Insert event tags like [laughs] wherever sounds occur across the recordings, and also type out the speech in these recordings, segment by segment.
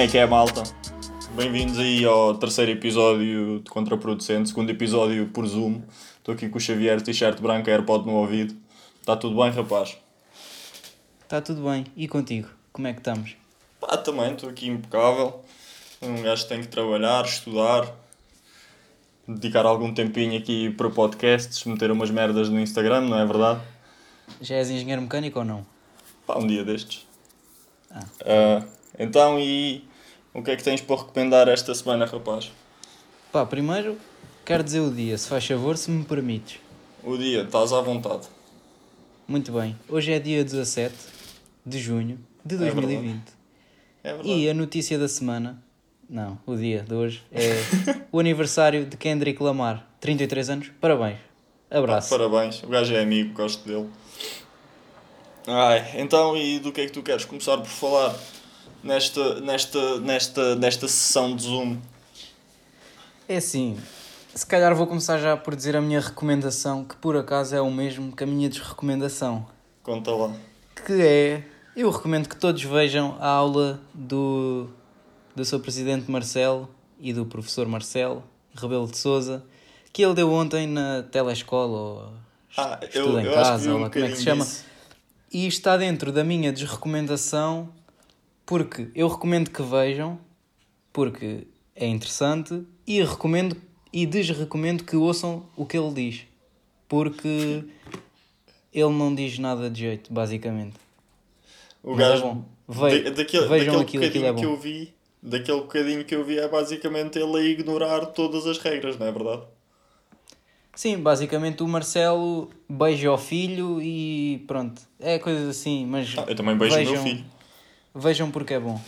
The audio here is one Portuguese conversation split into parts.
Como é que é, malta? Bem-vindos aí ao terceiro episódio de Contraproducente, segundo episódio por Zoom. Estou aqui com o Xavier, t-shirt branco, AirPod no ouvido. Está tudo bem, rapaz? Está tudo bem. E contigo? Como é que estamos? Pá, também, estou aqui impecável. Um gajo tem que trabalhar, estudar, dedicar algum tempinho aqui para podcasts, meter umas merdas no Instagram, não é verdade? Já és engenheiro mecânico ou não? Pá, um dia destes. Ah, então, e o que é que tens para recomendar esta semana, rapaz? Pá, primeiro quero dizer o dia, se faz favor, se me permites. O dia, estás à vontade. Muito bem. Hoje é dia 17 de junho de 2020. É verdade. e a notícia da semana, não, o dia de hoje, é o aniversário de Kendrick Lamar. 33 anos, parabéns. Abraço. Parabéns, o gajo é amigo, gosto dele. Ai, então, e do que é que tu queres começar por falar nesta, nesta, nesta, nesta sessão de Zoom? É assim, se calhar vou começar já por dizer a minha recomendação, que por acaso é o mesmo que a minha desrecomendação. Conta lá. que é. Eu recomendo que todos vejam a aula do, do seu presidente Marcelo e do professor Marcelo Rebelo de Souza que ele deu ontem na telescola ou Ah, estuda eu, em eu casa, ou um como é que se chama. disso. E está dentro da minha desrecomendação porque eu recomendo que vejam, porque é interessante, e recomendo e desrecomendo que ouçam o que ele diz, porque ele não diz nada de jeito, basicamente. O Mas é gajo, bom. Ve- da- daquele, vejam daquele aquilo, aquilo é que eu vi, daquele bocadinho que eu vi é basicamente ele a ignorar todas as regras, não é verdade? Sim, basicamente o Marcelo beija o filho e pronto, é coisas assim, mas Ah, eu também beijo o meu vejam, filho. Vejam porque é bom.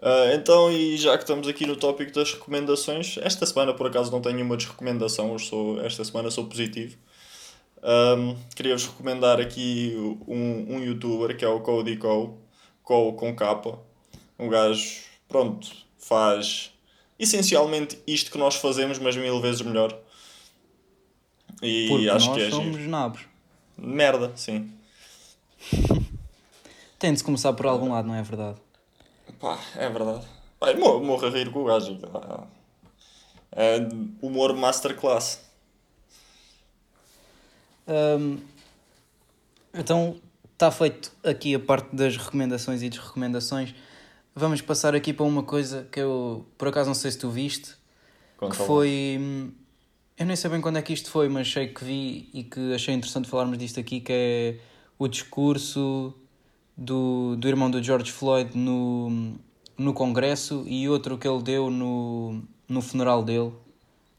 Ah, então, e já que estamos aqui no tópico das recomendações, esta semana por acaso não tenho nenhuma desrecomendação, eu sou, esta semana sou positivo. Ahm, Queria-vos recomendar aqui um, um youtuber que é o Cody Co, Co com capa. Um gajo, pronto, faz essencialmente isto que nós fazemos, mas mil vezes melhor. E Porque acho nós que é somos giro. nabos. Merda, sim. [laughs] Tem de se começar por algum lado, não é verdade? Pá, é verdade. Eu morro, a rir com o gajo. É humor masterclass. Hum, então está feito aqui a parte das recomendações e desrecomendações. Vamos passar aqui para uma coisa que eu por acaso não sei se tu viste, Conta que foi. hum, Eu nem sei bem quando é que isto foi, mas sei que vi e que achei interessante falarmos disto aqui, que é o discurso do, do irmão do George Floyd no, no Congresso e outro que ele deu no, no funeral dele.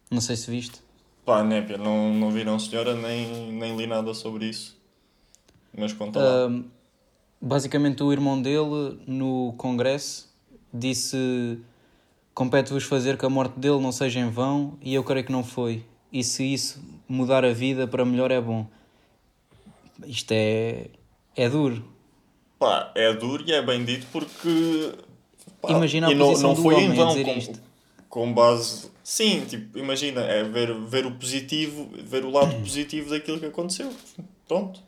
Não sei se viste. Pá, Népia, não, não vi não senhora, nem, nem li nada sobre isso. Mas conta lá. Um, basicamente, o irmão dele, no Congresso, disse: Compete-vos fazer que a morte dele não seja em vão, e eu creio que não foi. E se isso mudar a vida para melhor, é bom. Isto é. é duro. Pá, é duro e é bem dito porque... pá, Imagina a e não, posição não do foi homem vão, dizer com, isto. com base... Sim, tipo, imagina, é ver, ver o positivo, ver o lado positivo daquilo que aconteceu. Pronto.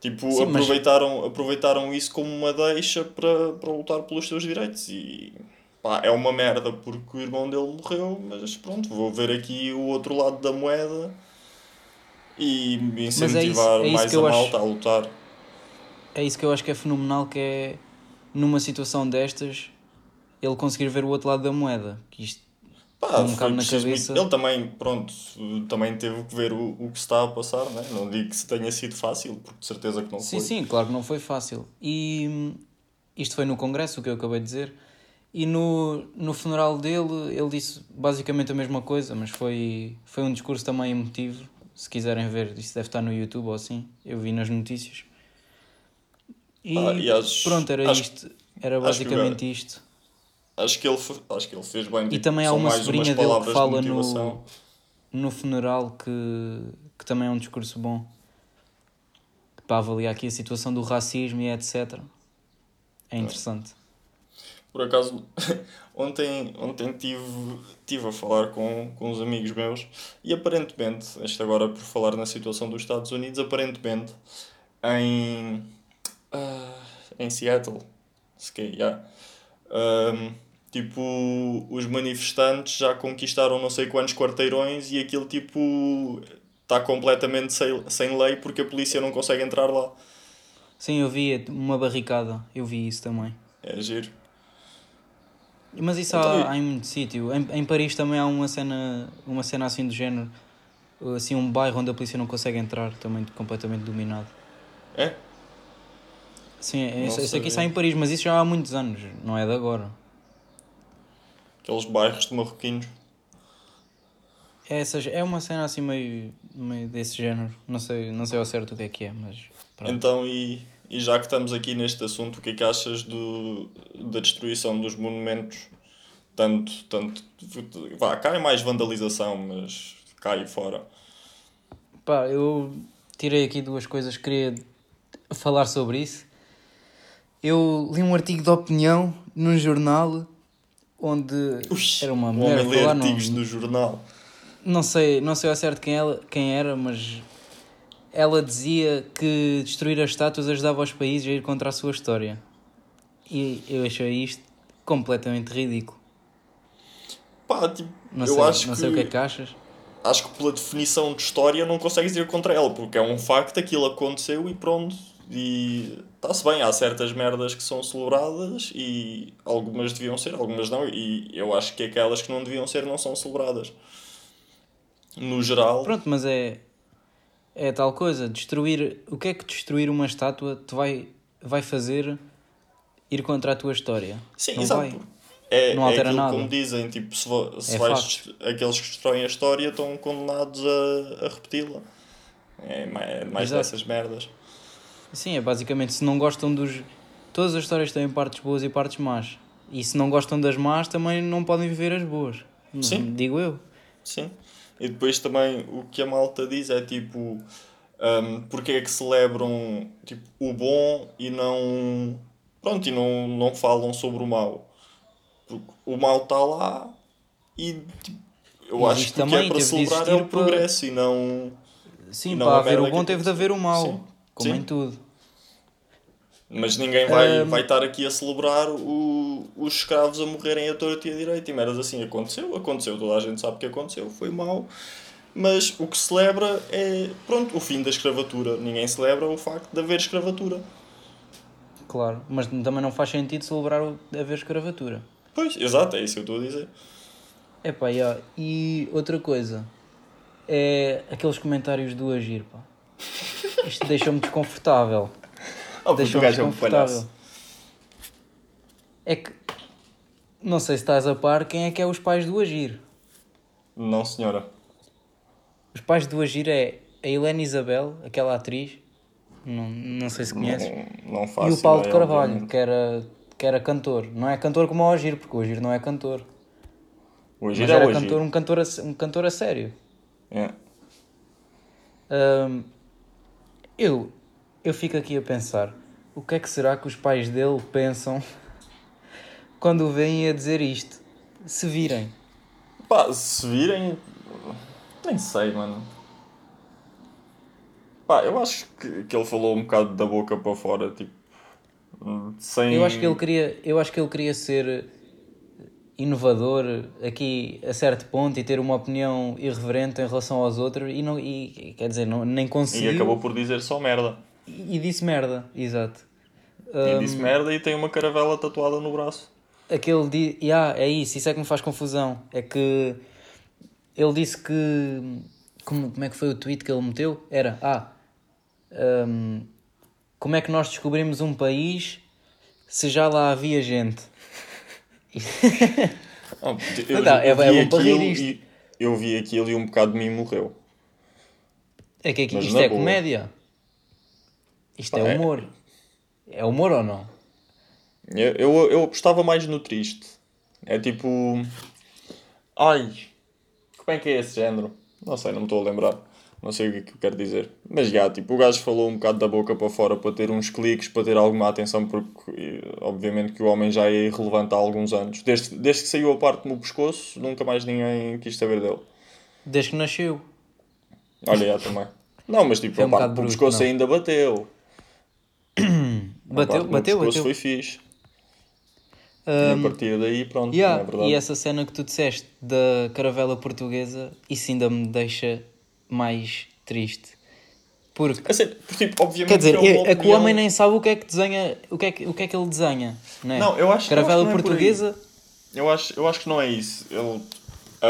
Tipo, Sim, mas- aproveitaram, aproveitaram isso como uma deixa para, para lutar pelos seus direitos e... Pá, é uma merda porque o irmão dele morreu, mas pronto, vou ver aqui o outro lado da moeda e incentivar é isso mais que a eu acho- malta a lutar. É isso que eu acho que é fenomenal, que é numa situação destas ele conseguir ver o outro lado da moeda. Que isto Pá, um bocado na cabeça. muito- Ele também, pronto, também teve que ver o, o que está a passar, né? não digo que tenha sido fácil, porque de certeza que não Sim, foi. sim, claro que não foi fácil. E hum, isto foi no Congresso, o que eu acabei de dizer. E no, no funeral dele, ele disse basicamente a mesma coisa, mas foi, foi um discurso também emotivo. Se quiserem ver, isso deve estar no YouTube ou assim. Eu vi nas notícias. E, Ah, e acho- pronto, era acho- isto. Era acho basicamente isto. Acho, que ele, acho que ele fez bem. E tipo, também há uma sobrinha dele que palavras de fala no, no funeral que, que também é um discurso bom. Para avaliar aqui a situação do racismo e etc. É interessante. Por acaso, [laughs] ontem, ontem tive, tive a falar com, com uns amigos meus e aparentemente, isto agora por falar na situação dos Estados Unidos, aparentemente em, ah, em Seattle, se yeah, Ahm, tipo, os manifestantes já conquistaram não sei quantos quarteirões e aquilo tipo está completamente sem, sem lei porque a polícia não consegue entrar lá. Sim, eu vi uma barricada, eu vi isso também. É giro. Mas isso Então, há, há em muito sítio. Em, em Paris também há uma cena, uma cena assim do género. Assim, um bairro onde a polícia não consegue entrar, também completamente dominado. É? Sim, Não isso, isso aqui sabia. está em Paris, mas isso já há muitos anos, não é de agora. Aqueles bairros de marroquinos. É, essas, é uma cena assim meio, meio desse género. Não sei, não sei ao certo o que é que é, mas. pronto. Então, e, e já que estamos aqui neste assunto, o que é que achas do, da destruição dos monumentos? Tanto, tanto, vá, cá é mais vandalização, mas cá e fora. Pá, eu tirei aqui duas coisas, queria falar sobre isso. Eu li um artigo de opinião num jornal onde Ui, era uma mulher homem lê falar, não, artigos no jornal. não sei, não sei ao certo quem, ela, quem era, mas ela dizia que destruir as estátuas ajudava os países a ir contra a sua história. E eu achei isto completamente ridículo. Pá, tipo, Não, eu sei, acho, não que, sei o que é que achas. acho que pela definição de história não consegues ir contra ela, porque é um facto, aquilo aconteceu e pronto. E está-se bem, há certas merdas que são celebradas e algumas deviam ser, algumas não, e eu acho que aquelas que não deviam ser não são celebradas. No geral, Pronto, mas é, é tal coisa. Destruir. O que é que destruir uma estátua te vai, vai fazer ir contra a tua história? sim, não exato. vai. É, Não é altera aquilo nada. como dizem, tipo, se, se É vais, aqueles que destroem a história estão condenados a, a repeti-la. É mais, é mais Exato. dessas merdas. Sim, é basicamente se não gostam dos. Todas as histórias têm partes boas e partes más. E se não gostam das más, também não podem viver as boas. Sim. Digo eu. Sim. E depois também o que a malta diz é tipo um, porque é que celebram tipo, o bom e não pronto, e não, não falam sobre o mau. Porque o mau está lá e tipo, eu E acho que o que também, é para celebrar é o para- progresso e não. Sim, Não para haver o bom teve de haver o mau. Sim. Como Sim. em tudo. Mas ninguém vai, Um, vai estar aqui a celebrar o, os escravos a morrerem a torto e a direito. E merdas assim, aconteceu, aconteceu, toda a gente sabe que aconteceu, foi mau. Mas o que se celebra é, pronto, o fim da escravatura. Ninguém celebra o facto de haver escravatura. Claro. Mas também não faz sentido celebrar o de haver escravatura. Pois, exato, é isso que eu estou a dizer. Epá, yeah. e outra coisa é aqueles comentários do Agir, pá. Isto deixa-me desconfortável. Oh, Deixa-me desconfortável. É que não sei se estás a par quem é que é os pais do Agir. Não, senhora. Os pais do Agir é a Helena Isabel, aquela atriz, não, não sei se conheces, Não, não faço e o Paulo de Carvalho, obviamente. que era, que era cantor. Não é cantor como o Agir, porque o Agir não é cantor. Hoje Mas é era hoje. cantor, um, cantor a, um cantor a sério. É. Hum, eu, eu fico aqui a pensar, o que é que será que os pais dele pensam quando o veem a dizer isto? Se virem. Pá, se virem. Nem sei, mano. Pá, eu acho que, que ele falou um bocado da boca para fora, tipo. Sem. Eu acho que ele queria, eu acho que ele queria ser inovador aqui a certo ponto e ter uma opinião irreverente em relação aos outros e não e quer dizer, não, nem E conseguiu acabou por dizer só merda. E, e disse merda, exato. E disse merda e tem uma caravela tatuada no braço. aquele di... yeah, é isso, isso é que me faz confusão. É que ele disse que como, como é que foi o tweet que ele meteu? Era ah hum, como é que nós descobrimos um país se já lá havia gente? [laughs] [laughs] Oh, Não dá, é- é vi bom para rir aquilo isto. e- Eu vi aquilo e um bocado de mim morreu. É que aqui, Mas isto é boa. comédia. Isto é é- humor. É humor ou não? Eu, eu, eu apostava mais no triste. É tipo. Ai, como é que é esse género? Não sei, não me estou a lembrar. Não sei o que é que eu quero dizer. Mas já, tipo, o gajo falou um bocado da boca para fora para ter uns cliques, para ter alguma atenção, porque eh, obviamente que o homem já é irrelevante há alguns anos. Desde, desde que saiu a parte no pescoço, nunca mais ninguém quis saber dele. Desde que nasceu. Olha, já também. Não, mas tipo, Foi a parte do pescoço não. ainda bateu. Bateu, bateu, bateu. foi fixe. e a partir daí, pronto, Yeah, é verdade? e essa cena que tu disseste da caravela portuguesa, isso ainda me deixa mais triste. Porque, É sério, porque, tipo, obviamente quer dizer, é, é, que o homem nem sabe o que é que desenha, o que é que, o que, é que ele desenha. Não, é? Não, eu acho- eu Caravela acho não é portuguesa, Eu acho, eu acho que não é isso. Ele,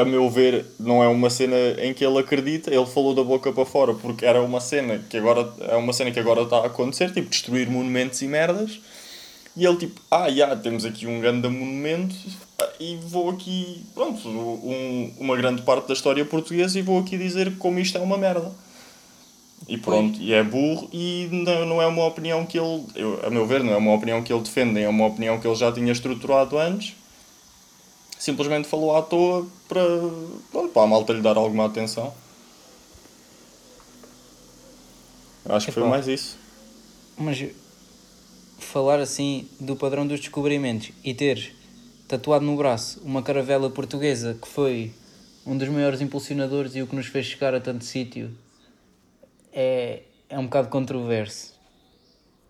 a meu ver, não é uma cena em que ele acredita. Ele falou da boca para fora porque era uma cena que agora é uma cena que agora está a acontecer, tipo destruir monumentos e merdas. E ele tipo, ah, já, temos aqui um grande monumento e vou aqui, pronto, um, uma grande parte da história portuguesa e vou aqui dizer como isto é uma merda. E pronto, e é burro e não, não é uma opinião que ele, eu, a meu ver, não é uma opinião que ele defende, é uma opinião que ele já tinha estruturado antes. Simplesmente falou à toa para, para a malta lhe dar alguma atenção. Acho que foi mais isso. mas falar assim do padrão dos descobrimentos e teres tatuado no braço uma caravela portuguesa que foi um dos maiores impulsionadores e o que nos fez chegar a tanto sítio é, é um bocado controverso.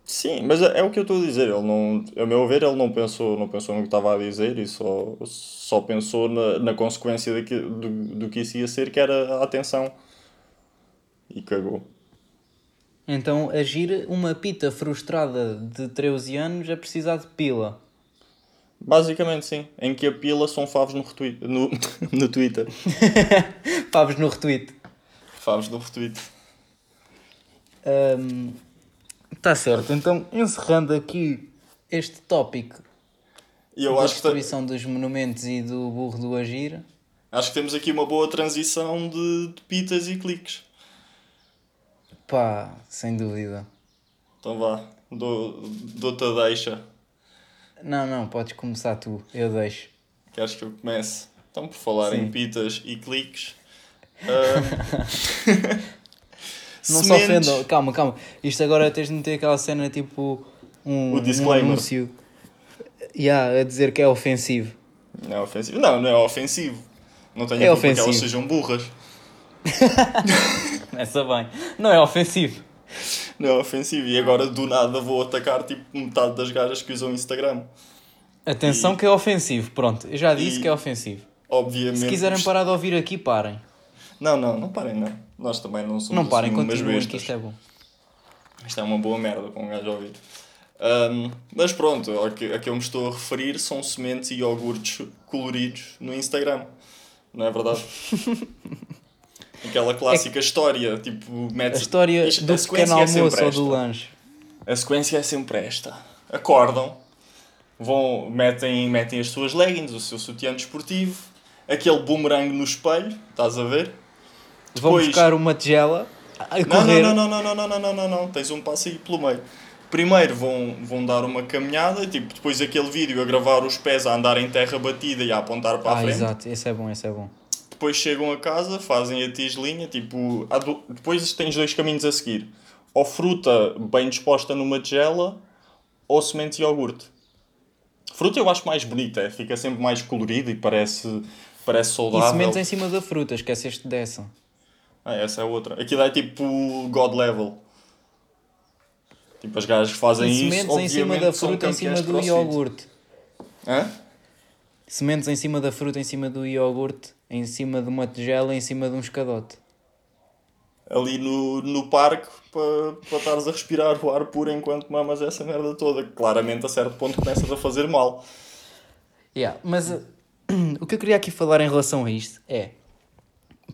Sim, mas é, é o que eu estou a dizer. Ele não, a meu ver, ele não pensou, não pensou no que estava a dizer e só, só pensou na, na consequência daqui, do, do que isso ia ser, que era a atenção. E cagou. Então, agir uma pita frustrada de 13 anos a precisar de pila. Basicamente, sim. Em que a pila são favos no, retweet, no, [laughs] no Twitter. [laughs] Pavos no retweet. Favos no retweet. Está certo. Então, encerrando aqui este tópico E eu da acho que, dos monumentos e do burro do agir, acho que temos aqui uma boa transição de, de pitas e cliques. pá, sem dúvida. Então vá, dou- dou-te a deixa. Não, não, podes começar tu, eu deixo. Queres que eu comece? Então, por falar Sim. em pitas e cliques. [laughs] ahm, Não se ofendam, calma, calma. Isto agora tens de meter aquela cena tipo um, O disclaimer. um anúncio yeah, a dizer que é ofensivo. Não é ofensivo. Não, não é ofensivo. Não tenho É a culpa que elas sejam burras. [laughs] Começa bem. Não é ofensivo. Não é ofensivo. E agora do nada vou atacar tipo metade das gajas que usam Instagram. Atenção E- que é ofensivo. Pronto, eu já disse e- que é ofensivo. Obviamente. Se quiserem parar de ouvir aqui, parem. Não, não, não parem, não. Nós também não somos Não parem, assim, continuem que isto é bom. Isto é uma boa merda para um gajo ouvir. Ahm, mas pronto, ao que, a que eu me estou a referir são sementes e iogurtes coloridos no Instagram. Não é verdade? [laughs] Aquela clássica história, tipo, A metes... história Isto- do a pequeno é almoço ou esta. do lanche. A sequência é sempre esta. Acordam, vão, metem, metem as suas leggings, o seu sutiã desportivo, aquele boomerang no espelho, estás a ver? Vão Depois- buscar uma tigela a Não, correr. não, não, não, não, não, não, não, não, não, tens um passo aí pelo meio. Primeiro vão, vão dar uma caminhada, tipo, depois aquele vídeo a gravar os pés a andar em terra batida e a apontar para a Ah, frente. exato, esse é bom, esse é bom. Depois chegam a casa, fazem a tigelinha, tipo, há do- depois tens dois caminhos a seguir. Ou fruta bem disposta numa tigela, ou semente e iogurte. Fruta eu acho mais bonita, é, fica sempre mais colorido e parece, parece E saudável. sementes em cima da fruta, esqueceste dessa. Ah, essa é outra. Aquilo é tipo God level. Tipo, as gajas que fazem E isso, sementes em cima da fruta em cima do crossfit. iogurte. Hã? Sementes em cima da fruta, em cima do iogurte, em cima de uma tigela, em cima de um escadote. Ali no, no parque, para pa estares a respirar o ar puro enquanto mamas essa merda toda. Claramente, a certo ponto, começas a fazer mal. Yeah, mas [clears throat] o que eu queria aqui falar em relação a isto é,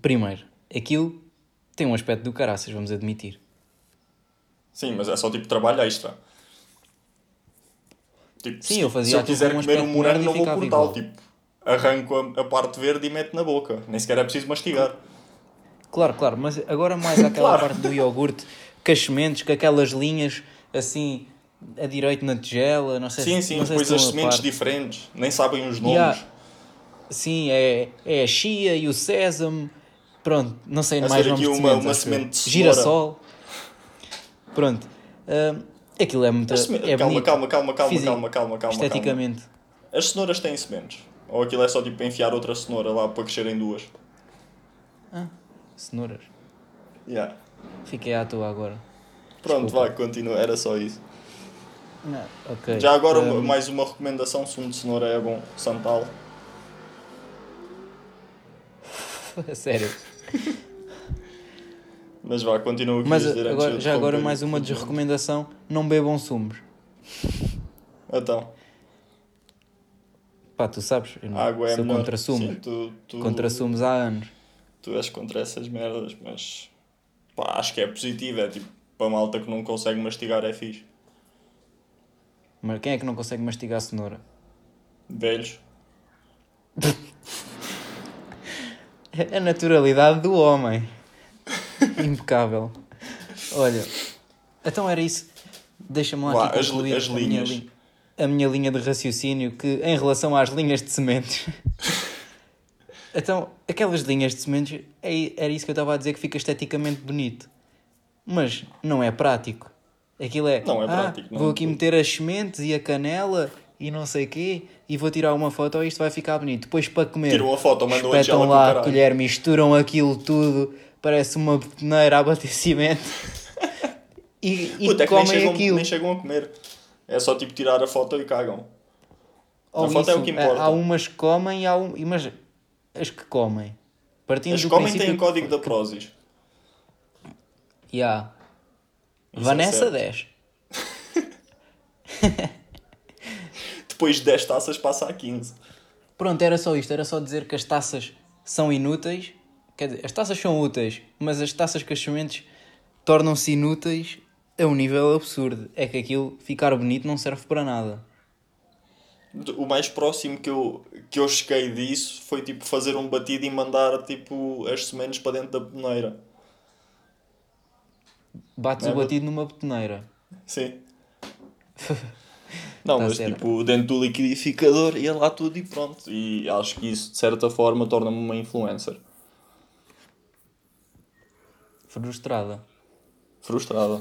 primeiro, aquilo tem um aspecto do caraças, vamos admitir. Sim, mas é só tipo trabalho extra. Tipo, Sim, se, eu fazia se eu quiser um comer um morango, não vou cortá-lo. Tipo, arranco a, a parte verde e meto na boca. Nem sequer é preciso mastigar. Claro, claro, mas agora mais [laughs] aquela Claro. parte do iogurte, com as sementes, com aquelas linhas assim, a direito na tigela, não sei Sim, se sim, não sei depois as sementes par. diferentes. Nem sabem os nomes. Yeah. Sim, é, é a chia e o sésamo. Pronto, não sei A mais nomes aqui de uma- uma semente de cenoura. Girassol. Pronto. Ah, aquilo é muito. Seme- É calma, calma, calma, calma, calma, calma, calma, Esteticamente. calma. As cenouras têm sementes. Ou aquilo é só tipo enfiar outra cenoura lá para crescerem duas. Cenouras. Yeah. Fiquei à toa agora. Pronto, Desculpa. vai, continua. Era só isso. Não, ok. Já agora, Um, mais uma recomendação: sumo de cenoura é bom, Santal. [laughs] Sério. Mas vá, continua o que Mas agora, já agora mais uma desrecomendação: não bebam sumos. Então, Pá, tu sabes, eu não- água é sou melhor. contra sumos. Sim, tu, tu, Contra sumos há anos. tu és contra essas merdas, mas pá, acho que é positivo. É tipo, para malta que não consegue mastigar é fixe. Mas quem é que não consegue mastigar cenoura? Velhos. [laughs] É a naturalidade do homem. [laughs] Impecável. Olha, então era isso. Deixa-me lá Vá, aqui as concluir as a, minha linhas. li- a minha linha de raciocínio que em relação às linhas de sementes. [laughs] então, aquelas linhas de sementes, é- era isso que eu estava a dizer que fica esteticamente bonito. Mas não é prático. Aquilo é. Não é "Ah, prático, não. Vou aqui meter as sementes e a canela e não sei quê e vou tirar uma foto e isto vai ficar bonito. Depois para comer. Tiram a foto, mandam a Espetam lá a colher, misturam aquilo tudo, parece uma betoneira a bater cimento. [laughs] E, e Puta, é que nem comem chegam, aquilo. nem chegam a comer. É só tipo tirar a foto e cagam. Ou a foto é o que importa. Há umas que comem e há um, mas as que comem. Partindo As do comem têm que- código da Prozis. Ya. Isso é Vanessa certo. 10. [laughs] Depois de 10 taças passa a 15. Pronto, era só isto. Era só dizer que as taças são inúteis. Quer dizer, as taças são úteis, mas as taças com as sementes tornam-se inúteis a um nível absurdo. É que aquilo ficar bonito não serve para nada. O mais próximo que eu, que eu cheguei disso foi tipo fazer um batido e mandar tipo as sementes para dentro da peneira. Bates é o batido numa betoneira. Sim. [laughs] Não, Tá mas certo. tipo dentro do liquidificador ia lá tudo e pronto. E acho que isso de certa forma torna-me uma influencer. Frustrada. Frustrada.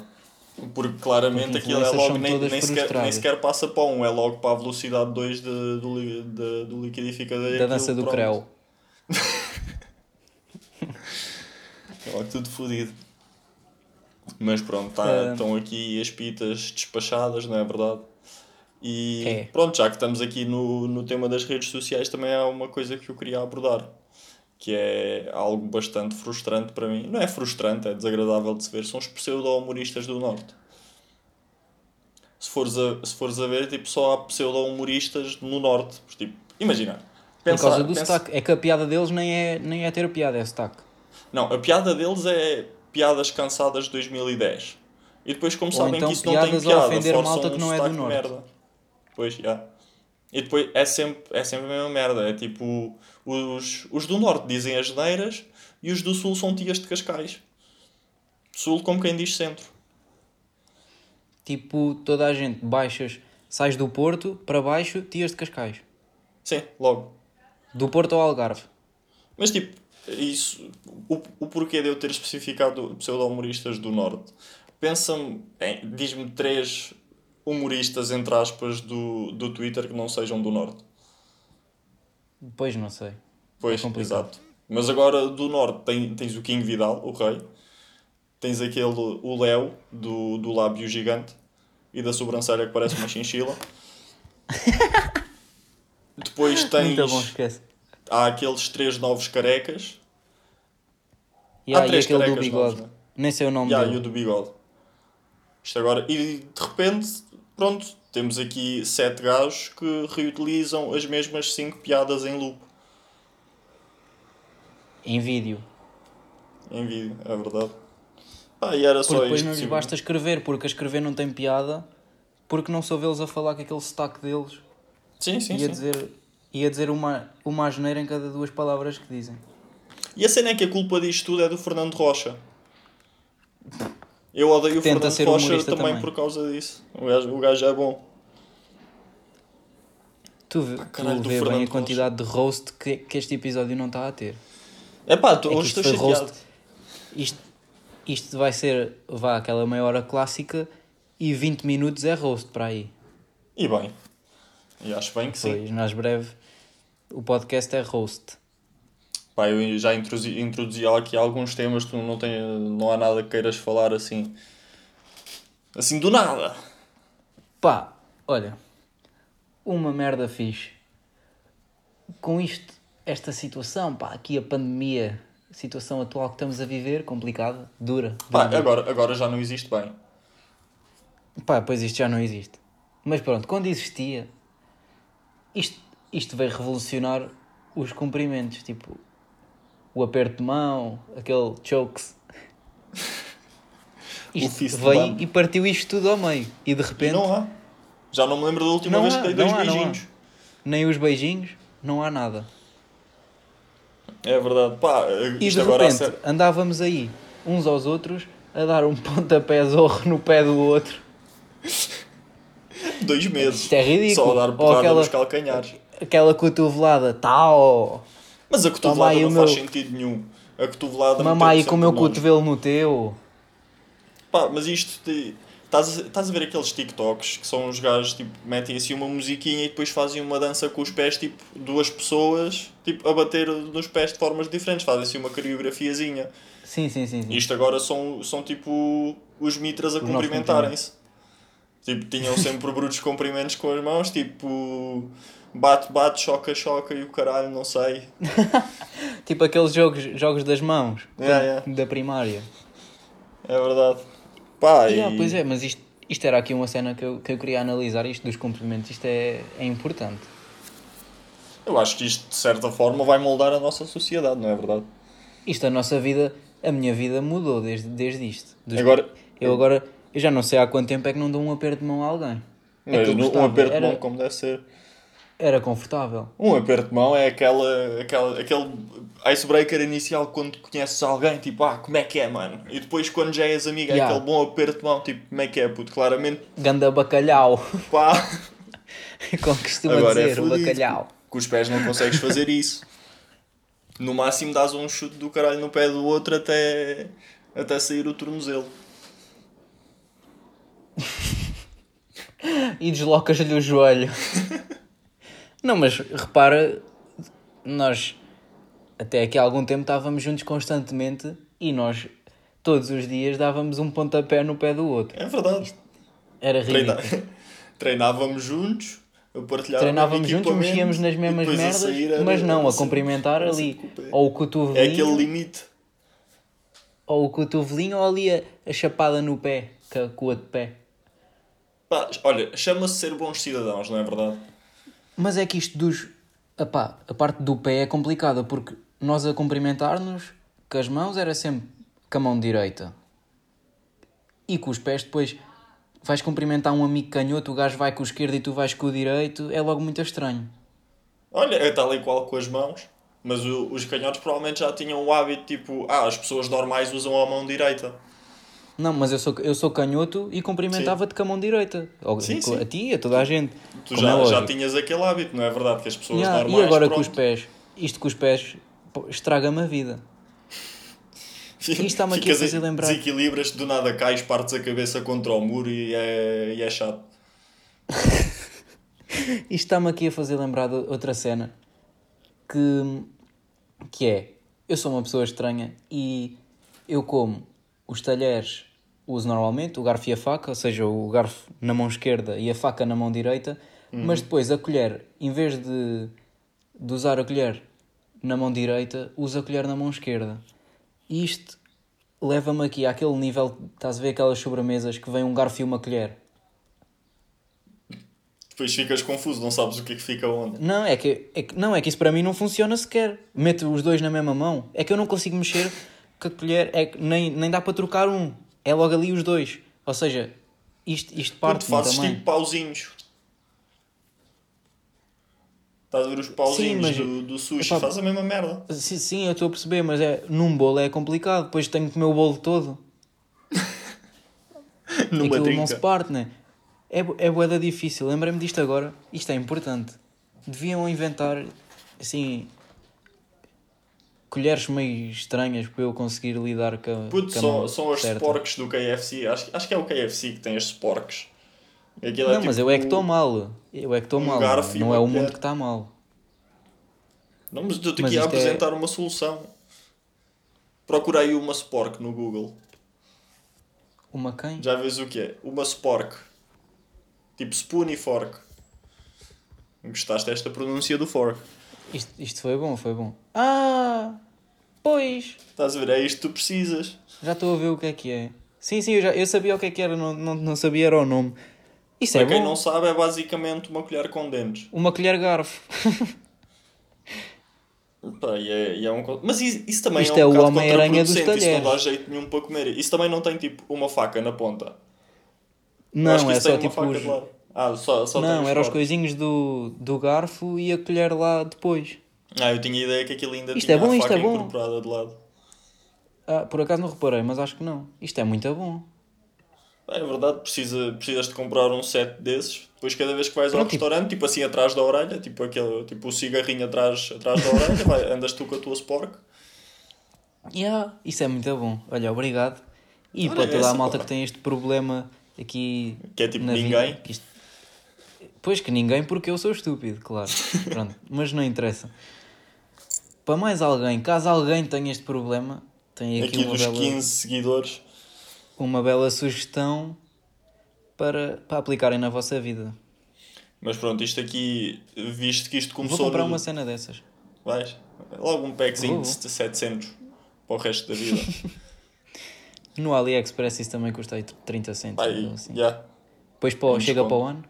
Porque claramente Porque aquilo é logo nem, nem, sequer, nem sequer passa para um, é logo para a velocidade 2 de, do, de- do liquidificador. Da dança do creu. [laughs] É logo tudo fodido. Mas pronto, tá, Ah. estão aqui as pitas despachadas, não é verdade? E É. pronto, já que estamos aqui no, no tema das redes sociais, também há uma coisa que eu queria abordar, que é algo bastante frustrante para mim. Não é frustrante, é desagradável de se ver, são os pseudo-humoristas do Norte. Se fores, a, se fores a ver, tipo, só há pseudo-humoristas no Norte. Tipo, imagina. Por pensa- causa do pensa- sotaque. É que a piada deles nem é, nem é ter piada, é sotaque. Não, a piada deles é piadas cansadas de 2010. E depois, como Ou sabem então que isso não tem piadas a piada, ofender forçam malta um que não é do sotaque de norte. merda. Pois, já. E depois é sempre, é sempre a mesma merda. É tipo, os, os do norte dizem as neiras e os do sul são tias de Cascais. Sul como quem diz centro. Tipo, toda a gente baixas, sais do Porto para baixo, tias de Cascais. Sim, logo. Do Porto ao Algarve. Mas tipo, isso, o, o porquê de eu ter especificado pseudo-humoristas do Norte? Pensa-me, diz-me três humoristas, entre aspas, do, do Twitter que não sejam do Norte. Pois não sei. Pois, É exato. Mas agora do Norte tem, tens o King Vidal, o rei. Tens aquele, o Léo, do, do lábio gigante e da sobrancelha que parece uma [laughs] chinchila. Depois tens. Muito bom, esquece. Há aqueles três novos carecas. E, Há há, e três aquele do bigode. novos, né? Nem sei o nome há, dele. e o do bigode. Isto agora. E de repente, pronto, temos aqui sete gajos que reutilizam as mesmas cinco piadas em loop. Em vídeo. Em vídeo, é verdade. Ah, e era Porque só depois isto. não lhes basta escrever, porque a escrever não tem piada, porque não sou vê-los a falar com aquele sotaque deles Sim, sim, e a sim. dizer, e a dizer uma, uma asneira em cada duas palavras que dizem. E a cena é que a culpa disto tudo é do Fernando Rocha. Eu odeio o Fernando Rocha também, também. por causa disso. O gajo, o gajo é bom. Tu, vê- caralho, tu vê bem a quantidade de roast que, que este episódio não está a ter. É pá, tô- É hoje estou chateado. roast. Isto, isto vai ser, vá, aquela meia hora clássica e 20 minutos é roast para aí. E bem. E acho bem que sim. Pois, mais breve, o podcast é roast. Pá, eu já introduzi, introduzi aqui alguns temas, tu não, tem, não há nada que queiras falar assim. Assim do nada. Pá, Olha, uma merda fixe. Com isto, esta situação, pá, aqui a pandemia, a situação atual que estamos a viver, complicada, dura. Pá, dura. agora, agora já não existe bem. Pá, pois isto já não existe. Mas pronto, quando existia, isto, isto veio revolucionar os cumprimentos, tipo o aperto de mão, aquele chokes. [laughs] Isto veio e partiu isto tudo ao meio. E de E repente, não há. Já não me lembro da última Não vez há, que dei dois há, beijinhos. nem os beijinhos, não há nada. É verdade. Pá, E isto de repente sério. andávamos aí, uns aos outros, a dar um [laughs] pontapé zorro no pé do outro. Dois meses. Isto é ridículo. Só a dar porrada aquela- nos calcanhares. Aquela cotovelada, tal. Mas a cotovelada aí não faz meu- sentido nenhum. A cotovelada Mamãe com o meu cotovelo no teu. Pá, mas isto te- Estás a, estás a ver aqueles TikToks que são os gajos tipo, metem assim uma musiquinha e depois fazem uma dança com os pés, tipo, duas pessoas tipo, a bater nos pés de formas diferentes, fazem assim uma coreografiazinha. Sim, sim, sim. sim. Isto agora são, são tipo os mitras a cumprimentarem-se. Tipo, tinham sempre brutos cumprimentos com as mãos, tipo bate, bate, choca, choca e o caralho, não sei. [laughs] Tipo aqueles jogos, jogos das mãos Yeah, yeah. da primária. É verdade. Pá, Yeah, e... pois é, mas isto, isto era aqui uma cena que eu, que eu queria analisar, isto dos cumprimentos, isto é, é importante. eu acho que isto de certa forma vai moldar a nossa sociedade, não é verdade? Isto a nossa vida, a minha vida mudou desde, desde isto. Dos- Agora- Eu agora, eu já não sei há quanto tempo é que não dou um aperto de mão a alguém. É Mas eu no- um aperto de mão como deve ser. era confortável. Um aperto de mão é aquela, aquela, aquele icebreaker inicial quando conheces alguém, tipo, ah, como é que é, mano? E depois quando já és amigo, é Yeah. aquele bom aperto de mão, tipo, como é que é, puto? Claramente, Ganda bacalhau, pá, [laughs] como costuma agora é dizer, o fodido. bacalhau. Com os pés não consegues fazer isso. No máximo dás um chute do caralho no pé do outro até, até sair o tornozelo. [laughs] e deslocas-lhe o joelho. não, mas repara, nós até aqui há algum tempo estávamos juntos constantemente e nós todos os dias dávamos um pontapé no pé do outro. É verdade. Era Treina... ridículo. [laughs] Treinávamos juntos, a partilhar Treinávamos juntos, mexíamos nas mesmas merdas, era- mas não, era a cumprimentar era ali o ou o É cotovelinho, aquele limite. ou o cotovelinho ou ali a, a chapada no pé, com a- com o outro pé. Pá, olha, chama-se ser bons cidadãos, não é verdade? Mas é que isto dos. Epá, a parte do pé é complicada porque nós a cumprimentar-nos com as mãos era sempre com a mão direita. E com os pés depois vais cumprimentar um amigo canhoto, o gajo vai com o esquerdo e tu vais com o direito, é logo muito estranho. Olha, é tal e qual com as mãos, mas o- os canhotos provavelmente já tinham o hábito, tipo, ah, as pessoas normais usam a mão direita. Não, mas eu sou, eu sou canhoto e cumprimentava-te com a mão direita. Ou, Sim, sim. A ti, a toda a gente. Tu Como é já, já tinhas aquele hábito, não é verdade? Que as pessoas Yeah, normais. e agora pronto, com os pés? Isto com os pés estraga-me a vida. [laughs] Isto está-me aqui a fazer lembrar. Desequilibras-te, do nada cais, partes a cabeça contra o muro e é, e é chato. [laughs] Isto está-me aqui a fazer lembrar de outra cena que, que é eu sou uma pessoa estranha e eu como os talheres uso normalmente, o garfo e a faca, ou seja, o garfo na mão esquerda e a faca na mão direita, mas depois a colher, em vez de, de usar a colher na mão direita, uso a colher na mão esquerda. E isto leva-me aqui àquele nível, estás a ver aquelas sobremesas que vem um garfo e uma colher. Depois ficas confuso, não sabes o que é que fica onde. Não, é que, é que- não, é que isso para mim não funciona sequer. Meto os dois na mesma mão. É que eu não consigo mexer com a colher. É que nem, nem dá para trocar um. É logo ali os dois. Ou seja, isto, isto Quando parte fazes também. tipo pauzinhos. Estás a ver os pauzinhos mas- do, do sushi, epá, faz a mesma merda. Sim, sim, eu estou a perceber, mas é, num bolo é complicado. Depois tenho que comer o bolo todo. [laughs] Numa Aquilo não se trinca. parte, né? É, é boeda difícil. Lembrei-me disto agora. Isto é importante. Deviam inventar, assim, colheres meio estranhas para eu conseguir lidar com a. Puto, são, são os certa. sporks do KFC. Acho, acho que é o KFC que tem os sporks. Aquilo é Não, mas tipo eu é que estou mal. Eu é que estou um mal. Não é o mundo que está mal. Não, mas estou-te Mas aqui a é- apresentar uma solução. Procura aí uma spork no Google. Uma quem? Já vês o que é? Uma spork. Tipo spoon e fork. Gostaste desta pronúncia do fork? Isto, isto foi bom, foi bom. Ah! Pois! Estás a ver? É isto que tu precisas. Já estou a ver o que é que é. Sim, sim, eu, já, eu sabia o que é que era, não, não, não sabia era o nome. Isso Para é quem bom. não sabe, é basicamente uma colher com dentes. Uma colher garfo. [laughs] Pá, e é, e é um... Mas isso, isso também Isto é é um o bocado Homem-Aranha dos contraproducente, Isso não dá talheres. jeito nenhum para comer. Isso também não tem tipo uma faca na ponta. Não, é só tipo os... Ah, só, só Não, eram os coisinhos do, do garfo e a colher lá depois. Ah, eu tinha ideia que aquilo ainda Isto tinha é bom, a isto faca é bom. incorporada de lado. Ah, por acaso não reparei, mas acho que não. Isto é muito bom. É verdade, precisa, precisas de comprar um set desses. Depois, cada vez que vais ao Pronto, tipo- restaurante, tipo assim atrás da orelha, tipo, aquele, tipo o cigarrinho atrás, atrás da orelha, vai, andas tu com a tua Spork. Yeah, isso é muito bom. Olha, obrigado. E Olha para toda a malta pá. que tem este problema aqui. Que é tipo ninguém. Vida, isto- Pois que ninguém, porque eu sou estúpido, claro. [laughs] Pronto, mas não interessa. Para mais alguém, caso alguém tenha este problema, tem aqui, Aqui uma, dos bela, 15 seguidores. uma bela sugestão para, para aplicarem na vossa vida. Mas pronto, isto aqui, visto que isto Vou começou. comprar no- uma cena dessas. Vais? Logo um packzinho Vou. de 700 para o resto da vida. [laughs] No AliExpress isso também custa aí 30 cêntimos. Pá, e, ou assim. yeah. Depois para, chega para o ano.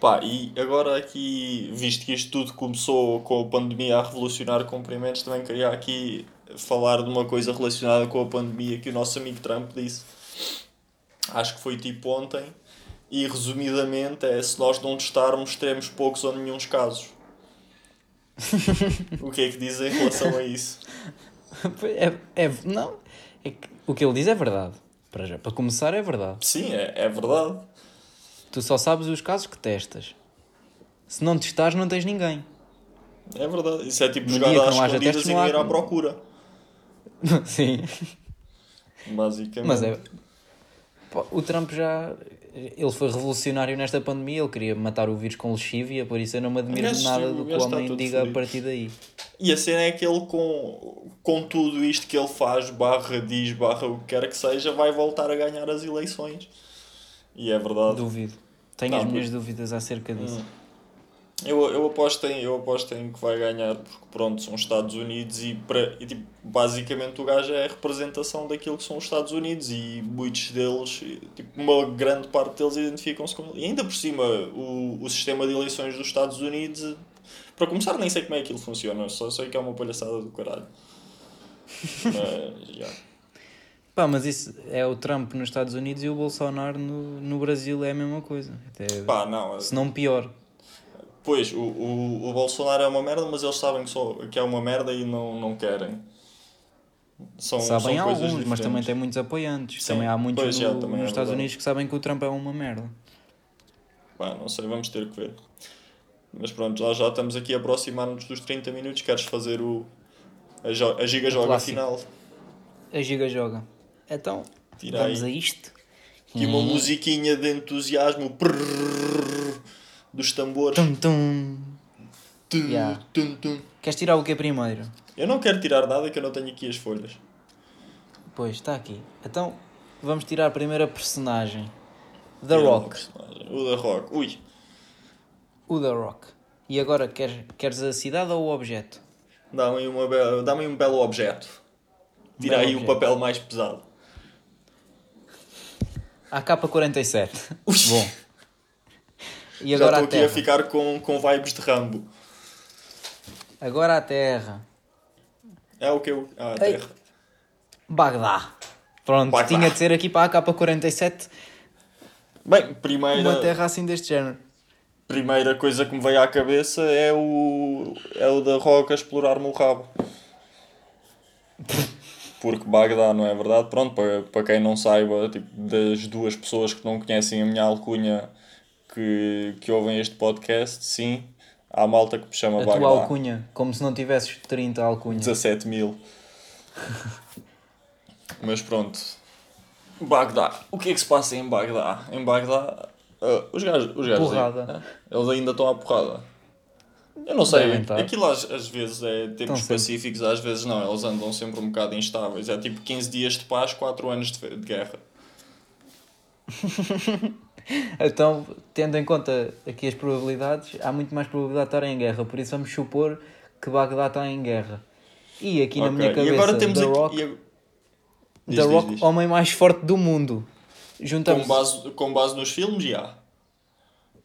Pá, e agora aqui, visto que isto tudo começou com a pandemia a revolucionar cumprimentos, também queria aqui falar de uma coisa relacionada com a pandemia que o nosso amigo Trump disse. Acho que foi tipo ontem. E resumidamente é se nós não testarmos teremos poucos ou nenhum casos. [laughs] o que é que diz em relação a isso? É, é, não, é que o que ele diz é verdade. Para, já, para começar, é verdade. Sim, é, é verdade. Tu só sabes os casos que testas. Se não testares, não tens ninguém. É verdade. Isso é tipo No jogar às escondidas testes, e não ir à procura. [laughs] Sim. Basicamente. Mas é. O Trump já. Ele foi revolucionário nesta pandemia. Ele queria matar o vírus com lexívia. Por isso eu não me admiro Gajo, de nada do que o homem diga a fodido. partir daí. E a cena é que ele, com, com tudo isto que ele faz, barra diz, barra o que quer que seja, vai voltar a ganhar as eleições. E é verdade. Duvido. Tenho Não, as minhas dúvidas acerca disso. Eu, eu, aposto em, eu aposto em que vai ganhar, porque pronto, são os Estados Unidos e, para, e tipo, basicamente o gajo é a representação daquilo que são os Estados Unidos e muitos deles, tipo, uma grande parte deles identificam-se com ele. E ainda por cima, o, o sistema de eleições dos Estados Unidos, para começar, nem sei como é que ele funciona, só sei que é uma palhaçada do caralho. [laughs] Mas, yeah. Pá, mas isso é o Trump nos Estados Unidos e o Bolsonaro no, no Brasil é a mesma coisa. Até, Pá, não, se não pior. Pois, o, o, o Bolsonaro é uma merda, mas eles sabem que, só, que é uma merda e não, não querem. São, Sabem são alguns, mas também diferentes. tem muitos apoiantes. Sim, também há muitos pois, já, também é nos Estados verdade. Unidos que sabem que o Trump é uma merda. Pá, não sei, vamos ter que ver. Mas pronto, já, já estamos aqui a aproximar-nos dos 30 minutos. Queres fazer o, a, a Giga Joga final? A Giga joga. Então, Tira vamos aí. a isto. Aqui uma Hum. musiquinha de entusiasmo dos tambores. Tum, tum. Tum, Yeah. tum, tum. Queres tirar o que primeiro? Eu não quero tirar nada que eu não tenho aqui as folhas. Pois, está aqui. Então, vamos tirar a primeira personagem. The Tira Rock. personagem. O da Rock. Ui. O The Rock. E agora, queres, queres a cidade ou o objeto? Dá-me dá-me um belo objeto. Tira aí o objeto. papel mais pesado. AK-47. Ui. Bom. E Já agora estou a aqui terra. a ficar com, com vibes de Rambo. Agora a terra. É o que eu. Ah, a Ei. terra. Bagdá. Pronto, Bagdá. tinha de ser aqui para a AK-47 Bem, primeira, uma terra assim deste género. primeira coisa que me veio à cabeça é o. É o da Roca explorar-me o rabo. [laughs] Porque Bagdá, não é verdade? Pronto, para, para quem não saiba, tipo, das duas pessoas que não conhecem a minha alcunha que, que ouvem este podcast, sim, há malta que me chama A Bagdá. tua alcunha, como se não tivesses 30 alcunhas. 17 mil. Mas pronto. Bagdá. O que é que se passa em Bagdá? Em Bagdá, ah, os gajos. Os gajos Porrada. ah, eles ainda estão à porrada. Eu não sei, estar. aquilo às, às vezes é tempos sempre. pacíficos, às vezes não, eles andam sempre um bocado instáveis. É tipo 15 dias de paz, 4 anos de, de guerra. [laughs] Então, tendo em conta aqui as probabilidades, há muito mais probabilidade de estar em guerra. Por isso vamos supor que Bagdá está em guerra. E aqui na Ok, minha cabeça, E agora temos The aqui. Rock, e ag- The Diz, diz, Rock diz. homem mais forte do mundo. Juntamos. Com base, com base nos filmes, já.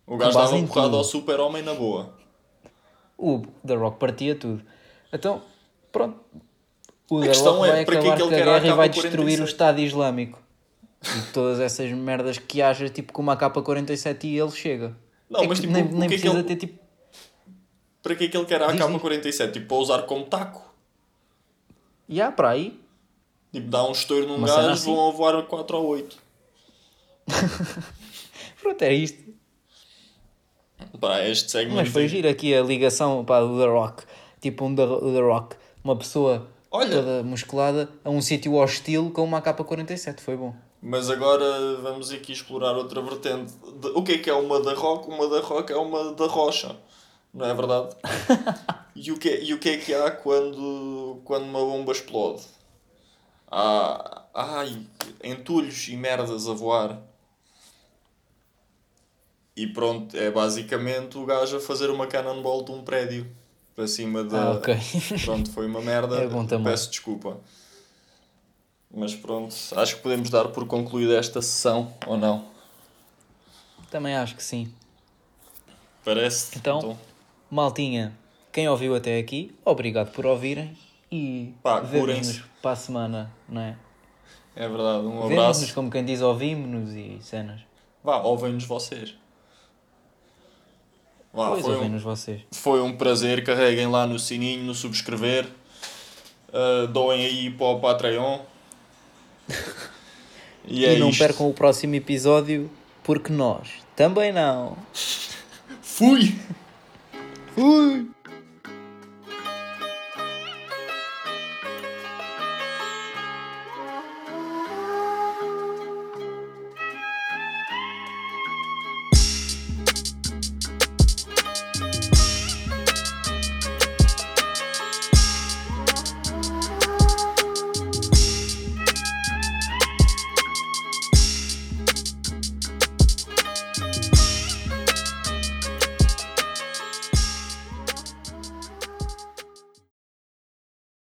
O gajo dava um tudo. ao super-homem na boa. O The Rock partia tudo. Então, pronto. O A The questão Rock é, vai para que é acabar que ele com a guerra e vai AK-47? destruir o Estado Islâmico. E todas essas merdas que haja, tipo com uma AK-47 e ele chega. Não, É mas tipo, nem, o que nem é que precisa ele- ter tipo. Para que é que ele quer a Diz, AK-47? Tipo, para usar como taco. E há para aí. Tipo, dá um estouro num Uma gajo, assim. vão voar a 4 ou 8. [laughs] Pronto, é isto. Pá, este segmento. Mas foi giro aqui a ligação pá, do The Rock. Tipo um The, o The Rock, uma pessoa Olha. toda musculada a um sítio hostil com uma AK-47. Foi bom. Mas agora vamos aqui explorar outra vertente. O que é que é uma da rock? Uma da rock é uma da rocha. Não é verdade? [laughs] e, o que, e o que é que há quando, quando uma bomba explode? Há, ai, entulhos e merdas a voar. E pronto, é basicamente o gajo a fazer uma cannonball de um prédio para cima da. Ah, ok. [laughs] Pronto, foi uma merda. É bom também. Peço desculpa. Mas pronto, acho que podemos dar por concluída esta sessão, ou não? Também acho que sim. Parece? Então, Maltinha, quem ouviu até aqui, obrigado por ouvirem e vemos-nos para a semana, não é? É verdade, um Vemos-nos, abraço. como quem diz, ouvimos-nos e cenas. Vá, ouvem-nos vocês. Vá, pois, foi, um, vocês. foi um prazer. Carreguem lá no sininho, no subscrever. Uh, doem aí para o Patreon. [laughs] E, E, é não isto. percam o próximo episódio, porque nós também não. Fui! Fui!